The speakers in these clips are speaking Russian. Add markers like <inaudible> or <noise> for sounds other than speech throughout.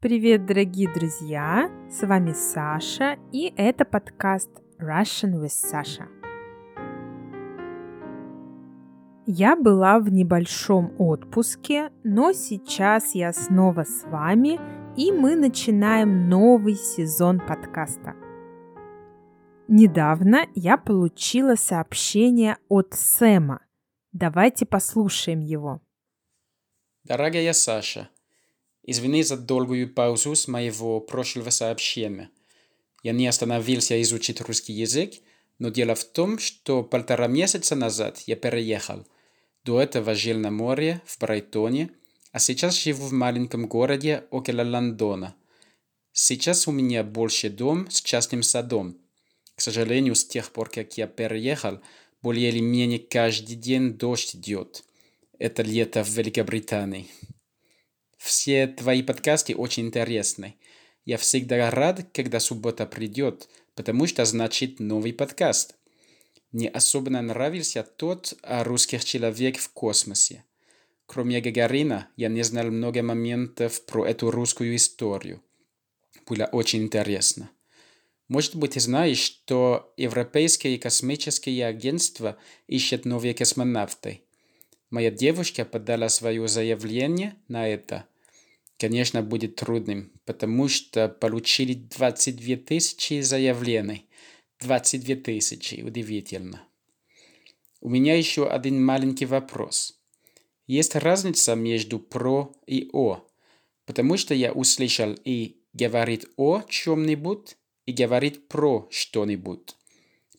Привет, дорогие друзья! С вами Саша, и это подкаст Russian with Sasha. Я была в небольшом отпуске, но сейчас я снова с вами, и мы начинаем новый сезон подкаста. Недавно я получила сообщение от Сэма. Давайте послушаем его. Дорогая Саша, Извини за долгую паузу с моего прошлого сообщения. Я не остановился изучить русский язык, но дело в том, что полтора месяца назад я переехал. До этого жил на море, в Брайтоне, а сейчас живу в маленьком городе около Лондона. Сейчас у меня больше дом с частным садом. К сожалению, с тех пор, как я переехал, более или менее каждый день дождь идет. Это лето в Великобритании. Все твои подкасты очень интересны. Я всегда рад, когда суббота придет, потому что значит новый подкаст. Мне особенно нравился тот о русских человек в космосе. Кроме Гагарина, я не знал много моментов про эту русскую историю. Было очень интересно. Может быть, ты знаешь, что Европейское космическое агентство ищет новые космонавты. Моя девушка подала свое заявление на это. Конечно, будет трудным, потому что получили 22 тысячи заявлений. 22 тысячи, удивительно. У меня еще один маленький вопрос. Есть разница между про и о, потому что я услышал и говорит о чем-нибудь, и говорит про что-нибудь.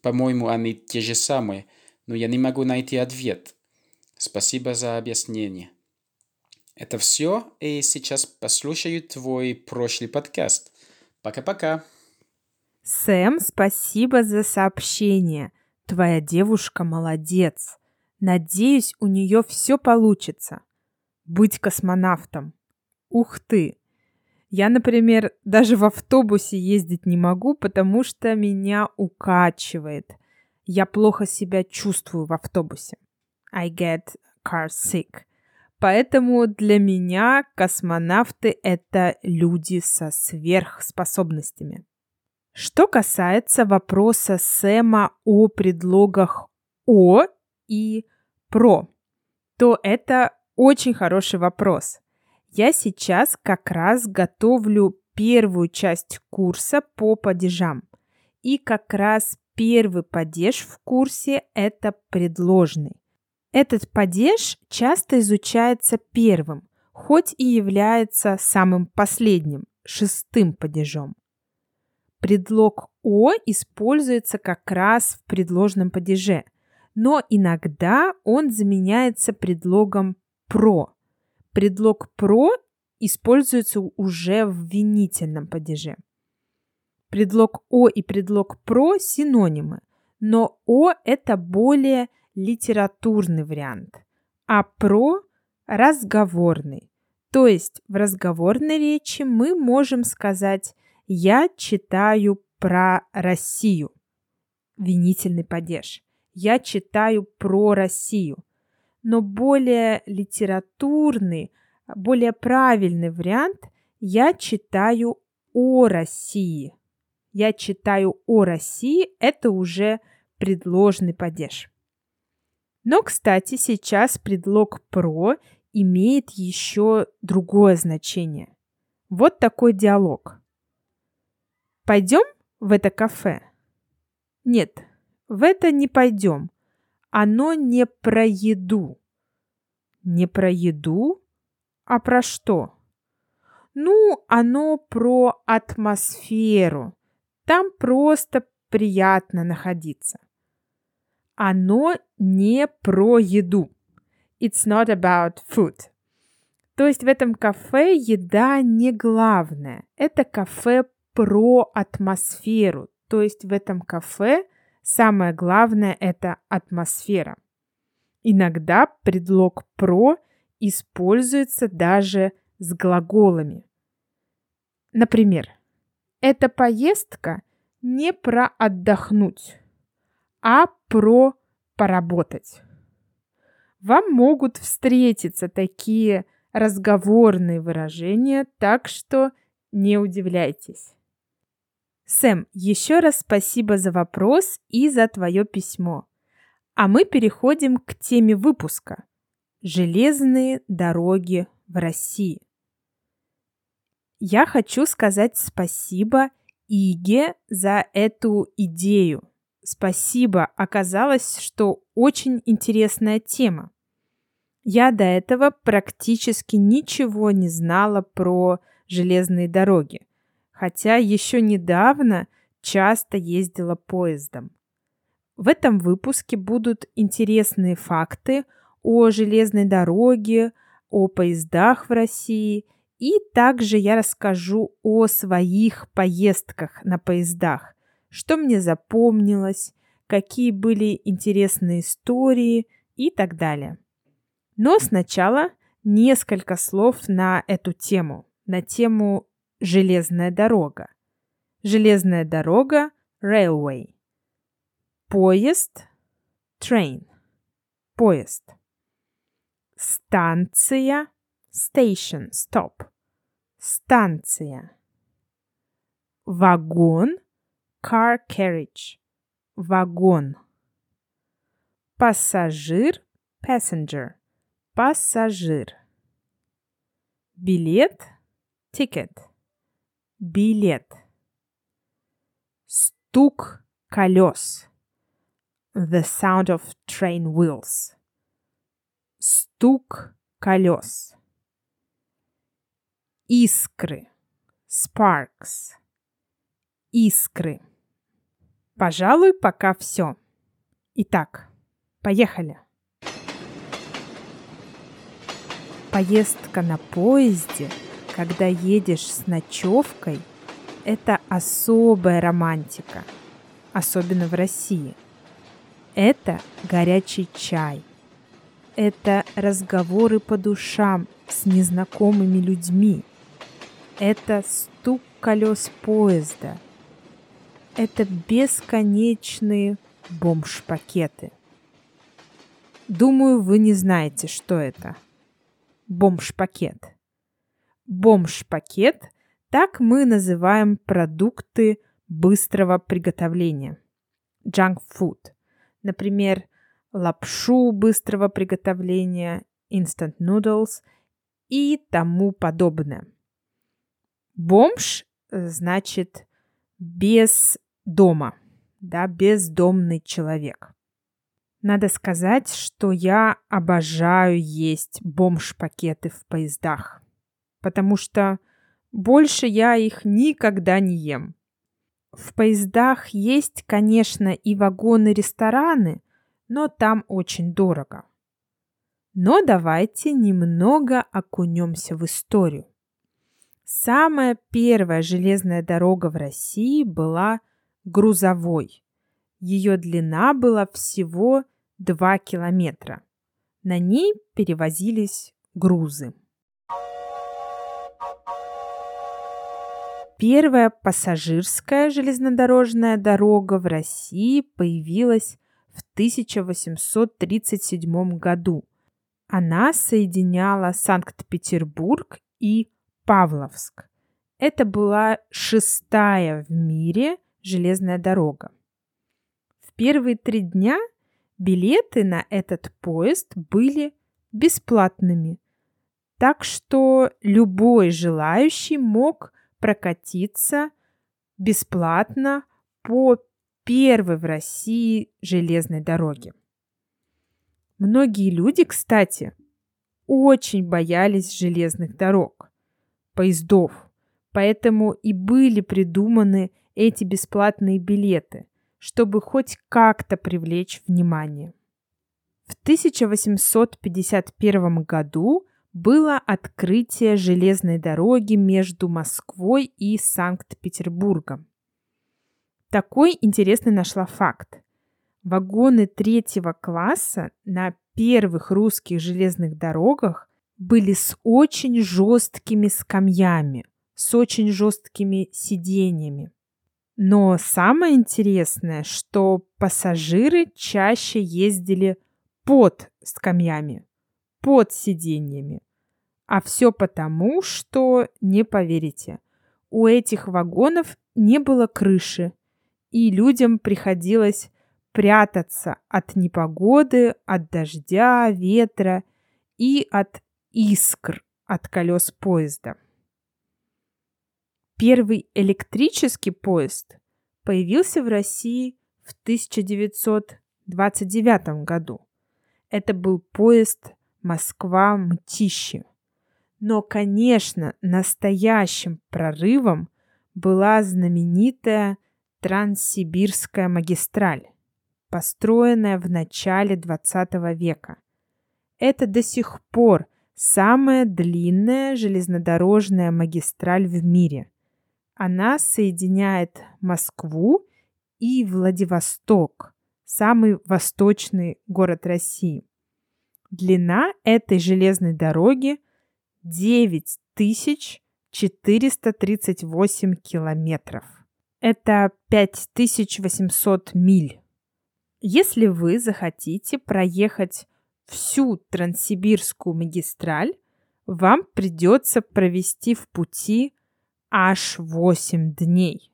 По-моему, они те же самые, но я не могу найти ответ. Спасибо за объяснение. Это все, и сейчас послушаю твой прошлый подкаст. Пока-пока. Сэм, спасибо за сообщение. Твоя девушка молодец. Надеюсь, у нее все получится. Быть космонавтом. Ух ты! Я, например, даже в автобусе ездить не могу, потому что меня укачивает. Я плохо себя чувствую в автобусе. I get car sick. Поэтому для меня космонавты — это люди со сверхспособностями. Что касается вопроса Сэма о предлогах «о» и «про», то это очень хороший вопрос. Я сейчас как раз готовлю первую часть курса по падежам. И как раз первый падеж в курсе – это предложный. Этот падеж часто изучается первым, хоть и является самым последним, шестым падежом. Предлог «о» используется как раз в предложном падеже, но иногда он заменяется предлогом «про». Предлог «про» используется уже в винительном падеже. Предлог «о» и предлог «про» – синонимы, но «о» – это более литературный вариант, а про разговорный. То есть в разговорной речи мы можем сказать «я читаю про Россию». Винительный падеж. «Я читаю про Россию». Но более литературный, более правильный вариант «я читаю о России». «Я читаю о России» – это уже предложный падеж. Но, кстати, сейчас предлог «про» имеет еще другое значение. Вот такой диалог. Пойдем в это кафе? Нет, в это не пойдем. Оно не про еду. Не про еду, а про что? Ну, оно про атмосферу. Там просто приятно находиться оно не про еду. It's not about food. То есть в этом кафе еда не главное. Это кафе про атмосферу. То есть в этом кафе самое главное это атмосфера. Иногда предлог про используется даже с глаголами. Например, эта поездка не про отдохнуть а про поработать. Вам могут встретиться такие разговорные выражения, так что не удивляйтесь. Сэм, еще раз спасибо за вопрос и за твое письмо. А мы переходим к теме выпуска. Железные дороги в России. Я хочу сказать спасибо Иге за эту идею. Спасибо, оказалось, что очень интересная тема. Я до этого практически ничего не знала про железные дороги, хотя еще недавно часто ездила поездом. В этом выпуске будут интересные факты о железной дороге, о поездах в России, и также я расскажу о своих поездках на поездах, что мне запомнилось, какие были интересные истории и так далее. Но сначала несколько слов на эту тему, на тему железная дорога. Железная дорога – railway. Поезд – train. Поезд. Станция – station, stop. Станция. Вагон – car carriage. Вагон. Пассажир – passenger Пассажир. Билет. Ticket. Билет. Стук колес. The sound of train wheels. Стук колес. Искры. Sparks. Искры. Пожалуй, пока все. Итак, поехали. Поездка на поезде, когда едешь с ночевкой, это особая романтика, особенно в России. Это горячий чай. Это разговоры по душам с незнакомыми людьми. Это стук колес поезда. Это бесконечные бомж-пакеты. Думаю, вы не знаете, что это – бомж-пакет. Бомж-пакет – так мы называем продукты быстрого приготовления. Junk food. Например, лапшу быстрого приготовления, instant noodles и тому подобное. Бомж значит без дома, да, бездомный человек. Надо сказать, что я обожаю есть бомж-пакеты в поездах, потому что больше я их никогда не ем. В поездах есть, конечно, и вагоны-рестораны, но там очень дорого. Но давайте немного окунемся в историю. Самая первая железная дорога в России была грузовой. Ее длина была всего 2 километра. На ней перевозились грузы. Первая пассажирская железнодорожная дорога в России появилась в 1837 году. Она соединяла Санкт-Петербург и Павловск. Это была шестая в мире железная дорога. В первые три дня Билеты на этот поезд были бесплатными, так что любой желающий мог прокатиться бесплатно по первой в России железной дороге. Многие люди, кстати, очень боялись железных дорог, поездов, поэтому и были придуманы эти бесплатные билеты, чтобы хоть как-то привлечь внимание. В 1851 году было открытие железной дороги между Москвой и Санкт-Петербургом. Такой интересный нашла факт. Вагоны третьего класса на первых русских железных дорогах были с очень жесткими скамьями, с очень жесткими сиденьями. Но самое интересное, что пассажиры чаще ездили под скамьями, под сиденьями. А все потому, что, не поверите, у этих вагонов не было крыши, и людям приходилось прятаться от непогоды, от дождя, ветра и от искр от колес поезда. Первый электрический поезд появился в России в 1929 году. Это был поезд Москва-Мтищи. Но, конечно, настоящим прорывом была знаменитая Транссибирская магистраль, построенная в начале 20 века. Это до сих пор самая длинная железнодорожная магистраль в мире. Она соединяет Москву и Владивосток, самый восточный город России. Длина этой железной дороги 9438 километров. Это 5800 миль. Если вы захотите проехать всю Транссибирскую магистраль, вам придется провести в пути аж 8 дней.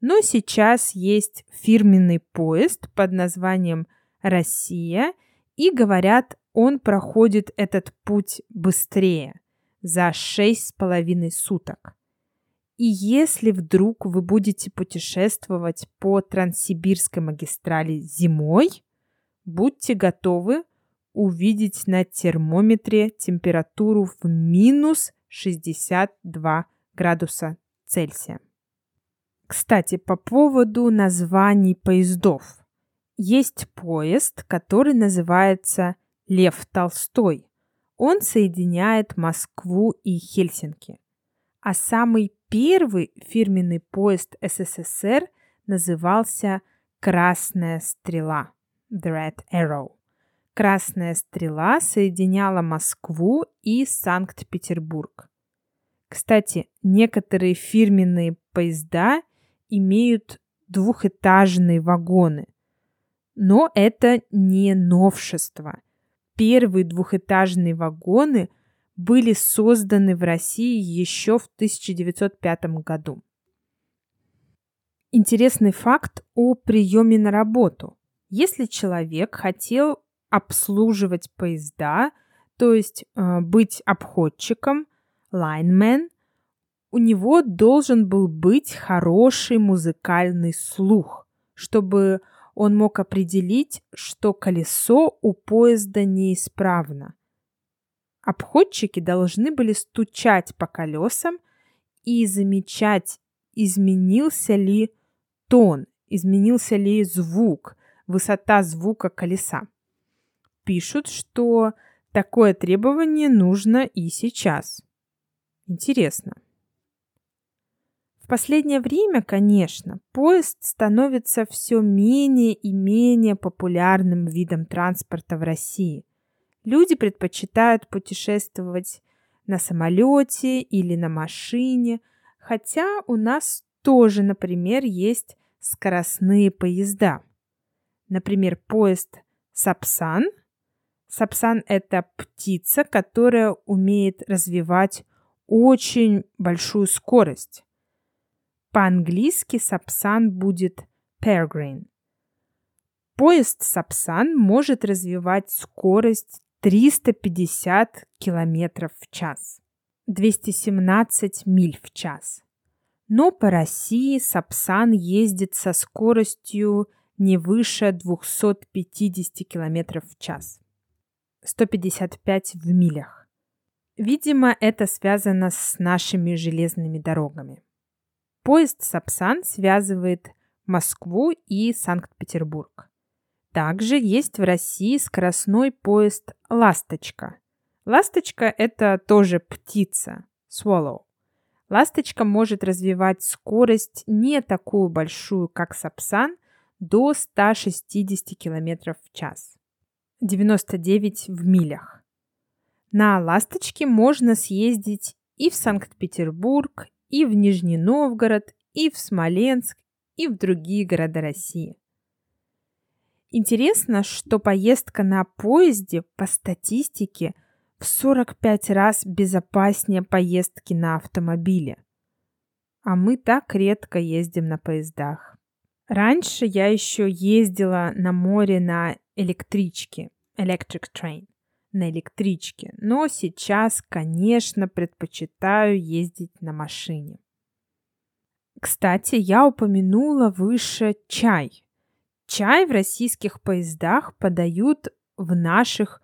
Но сейчас есть фирменный поезд под названием «Россия», и говорят, он проходит этот путь быстрее, за 6,5 суток. И если вдруг вы будете путешествовать по Транссибирской магистрали зимой, будьте готовы увидеть на термометре температуру в минус 62 градуса Цельсия. Кстати, по поводу названий поездов. Есть поезд, который называется Лев Толстой. Он соединяет Москву и Хельсинки. А самый первый фирменный поезд СССР назывался «Красная стрела» – The Red Arrow. Красная стрела соединяла Москву и Санкт-Петербург. Кстати, некоторые фирменные поезда имеют двухэтажные вагоны. Но это не новшество. Первые двухэтажные вагоны были созданы в России еще в 1905 году. Интересный факт о приеме на работу. Если человек хотел обслуживать поезда, то есть э, быть обходчиком, lineman, у него должен был быть хороший музыкальный слух, чтобы он мог определить, что колесо у поезда неисправно. Обходчики должны были стучать по колесам и замечать, изменился ли тон, изменился ли звук, высота звука колеса пишут, что такое требование нужно и сейчас. Интересно. В последнее время, конечно, поезд становится все менее и менее популярным видом транспорта в России. Люди предпочитают путешествовать на самолете или на машине, хотя у нас тоже, например, есть скоростные поезда. Например, поезд Сапсан – Сапсан – это птица, которая умеет развивать очень большую скорость. По-английски сапсан будет peregrine. Поезд сапсан может развивать скорость 350 км в час, 217 миль в час. Но по России сапсан ездит со скоростью не выше 250 км в час. 155 в милях. Видимо, это связано с нашими железными дорогами. Поезд Сапсан связывает Москву и Санкт-Петербург. Также есть в России скоростной поезд «Ласточка». Ласточка – это тоже птица, swallow. Ласточка может развивать скорость не такую большую, как Сапсан, до 160 км в час. 99 в милях. На «Ласточке» можно съездить и в Санкт-Петербург, и в Нижний Новгород, и в Смоленск, и в другие города России. Интересно, что поездка на поезде по статистике в 45 раз безопаснее поездки на автомобиле. а мы так редко ездим на поездах. Раньше я еще ездила на море на электричке, electric train, на электричке, но сейчас, конечно, предпочитаю ездить на машине. Кстати, я упомянула выше чай. Чай в российских поездах подают в наших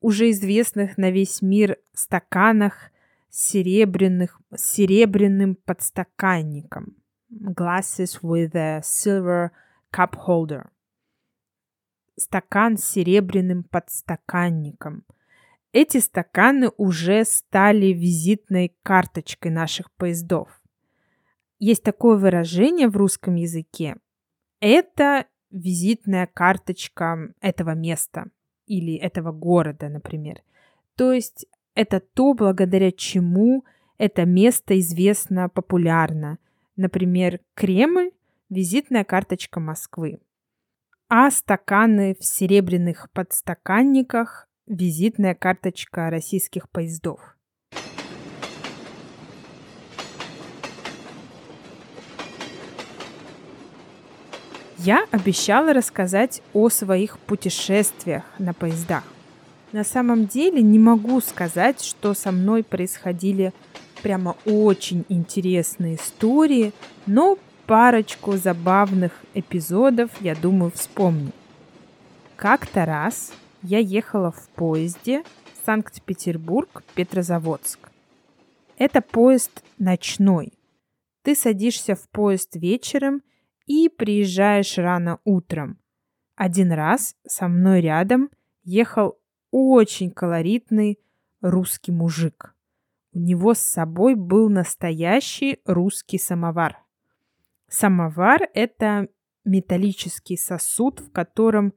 уже известных на весь мир стаканах серебряных, серебряным подстаканником. Glasses with a silver cup holder. Стакан с серебряным подстаканником. Эти стаканы уже стали визитной карточкой наших поездов. Есть такое выражение в русском языке. Это визитная карточка этого места или этого города, например. То есть это то, благодаря чему это место известно популярно. Например, Кремль – визитная карточка Москвы. А стаканы в серебряных подстаканниках – визитная карточка российских поездов. Я обещала рассказать о своих путешествиях на поездах. На самом деле не могу сказать, что со мной происходили прямо очень интересные истории, но парочку забавных эпизодов, я думаю, вспомню. Как-то раз я ехала в поезде Санкт-Петербург-Петрозаводск. Это поезд ночной. Ты садишься в поезд вечером – и приезжаешь рано утром. Один раз со мной рядом ехал очень колоритный русский мужик. У него с собой был настоящий русский самовар. Самовар – это металлический сосуд, в котором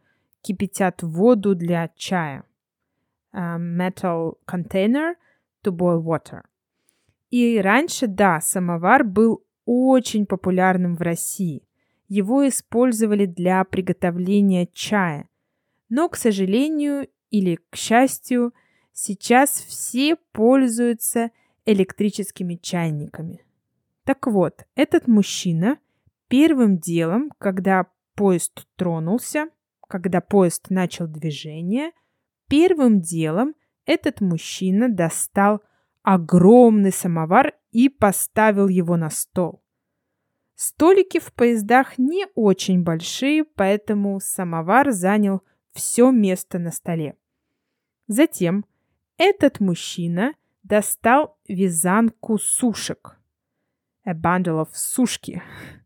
кипятят воду для чая. A metal container to boil water. И раньше, да, самовар был очень популярным в России его использовали для приготовления чая. Но, к сожалению или к счастью, сейчас все пользуются электрическими чайниками. Так вот, этот мужчина первым делом, когда поезд тронулся, когда поезд начал движение, первым делом этот мужчина достал огромный самовар и поставил его на стол. Столики в поездах не очень большие, поэтому самовар занял все место на столе. Затем этот мужчина достал вязанку сушек. A bundle of сушки.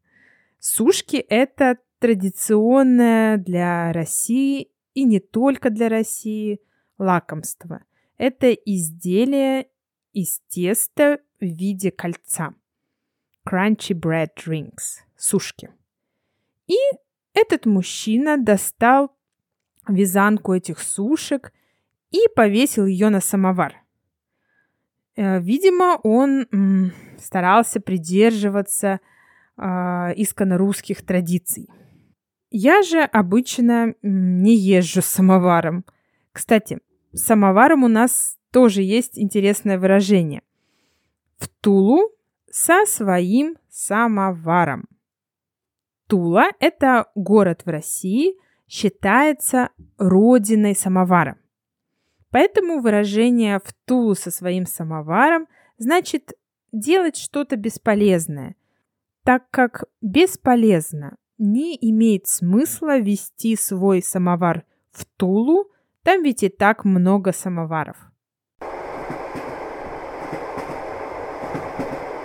<laughs> Сушки – это традиционное для России и не только для России лакомство. Это изделие из теста в виде кольца crunchy bread drinks, сушки. И этот мужчина достал вязанку этих сушек и повесил ее на самовар. Э, видимо, он старался придерживаться э, исконно русских традиций. Я же обычно не езжу с самоваром. Кстати, с самоваром у нас тоже есть интересное выражение. В Тулу со своим самоваром. Тула – это город в России, считается родиной самовара. Поэтому выражение «в Тулу со своим самоваром» значит делать что-то бесполезное, так как бесполезно не имеет смысла вести свой самовар в Тулу, там ведь и так много самоваров.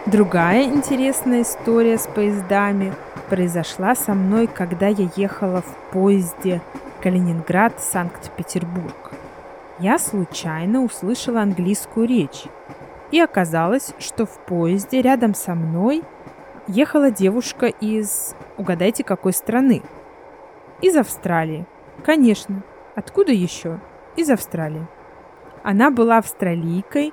Другая интересная история с поездами произошла со мной, когда я ехала в поезде Калининград-Санкт-Петербург. Я случайно услышала английскую речь. И оказалось, что в поезде рядом со мной ехала девушка из, угадайте, какой страны? Из Австралии. Конечно. Откуда еще? Из Австралии. Она была австралийкой,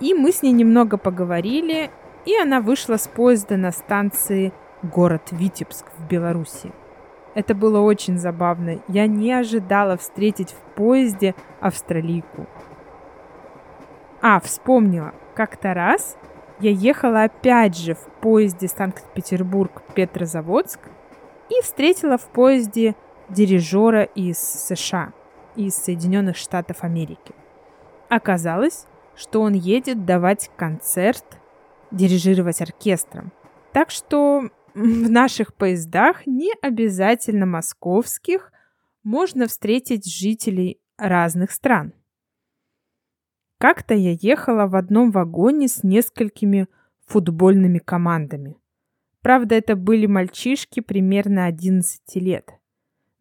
и мы с ней немного поговорили, и она вышла с поезда на станции город Витебск в Беларуси. Это было очень забавно. Я не ожидала встретить в поезде австралийку. А, вспомнила. Как-то раз я ехала опять же в поезде Санкт-Петербург-Петрозаводск и встретила в поезде дирижера из США, из Соединенных Штатов Америки. Оказалось, что он едет давать концерт, дирижировать оркестром. Так что в наших поездах, не обязательно московских, можно встретить жителей разных стран. Как-то я ехала в одном вагоне с несколькими футбольными командами. Правда, это были мальчишки примерно 11 лет.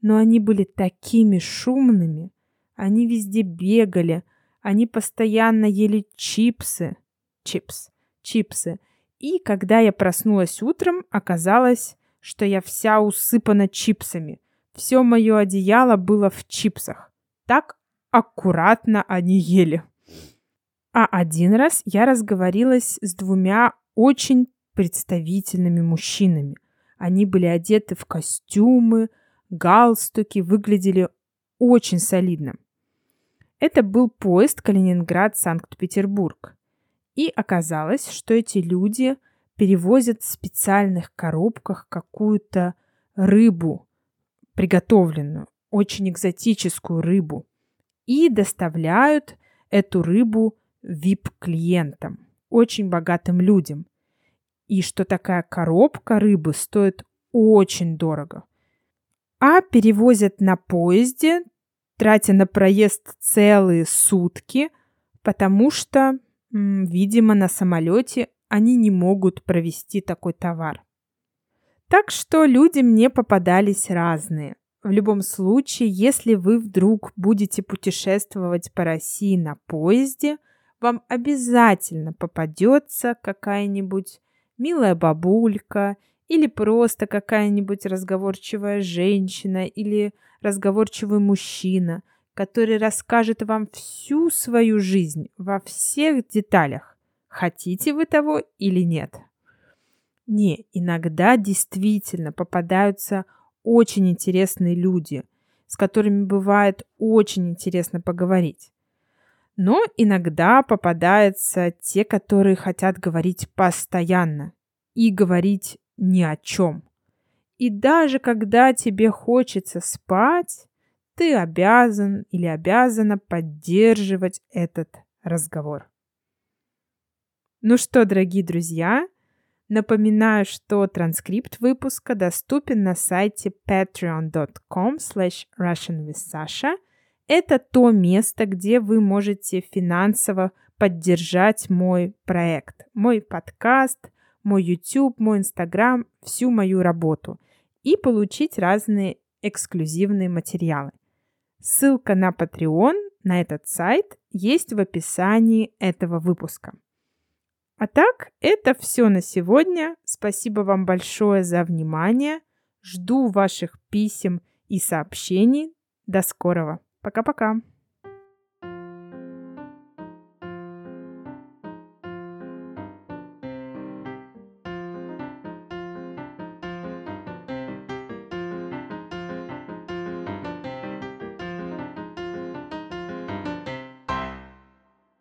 Но они были такими шумными. Они везде бегали. Они постоянно ели чипсы. Чипс. Чипсы. И когда я проснулась утром, оказалось, что я вся усыпана чипсами. Все мое одеяло было в чипсах. Так аккуратно они ели. А один раз я разговорилась с двумя очень представительными мужчинами. Они были одеты в костюмы, галстуки, выглядели очень солидно. Это был поезд Калининград-Санкт-Петербург. И оказалось, что эти люди перевозят в специальных коробках какую-то рыбу, приготовленную, очень экзотическую рыбу, и доставляют эту рыбу VIP-клиентам, очень богатым людям. И что такая коробка рыбы стоит очень дорого. А перевозят на поезде, тратя на проезд целые сутки, потому что Видимо, на самолете они не могут провести такой товар. Так что люди мне попадались разные. В любом случае, если вы вдруг будете путешествовать по России на поезде, вам обязательно попадется какая-нибудь милая бабулька или просто какая-нибудь разговорчивая женщина или разговорчивый мужчина – который расскажет вам всю свою жизнь во всех деталях, хотите вы того или нет. Не, иногда действительно попадаются очень интересные люди, с которыми бывает очень интересно поговорить. Но иногда попадаются те, которые хотят говорить постоянно и говорить ни о чем. И даже когда тебе хочется спать, ты обязан или обязана поддерживать этот разговор. Ну что, дорогие друзья, напоминаю, что транскрипт выпуска доступен на сайте patreon.com slash russianwithsasha. Это то место, где вы можете финансово поддержать мой проект, мой подкаст, мой YouTube, мой Instagram, всю мою работу и получить разные эксклюзивные материалы. Ссылка на Patreon, на этот сайт, есть в описании этого выпуска. А так, это все на сегодня. Спасибо вам большое за внимание. Жду ваших писем и сообщений. До скорого. Пока-пока.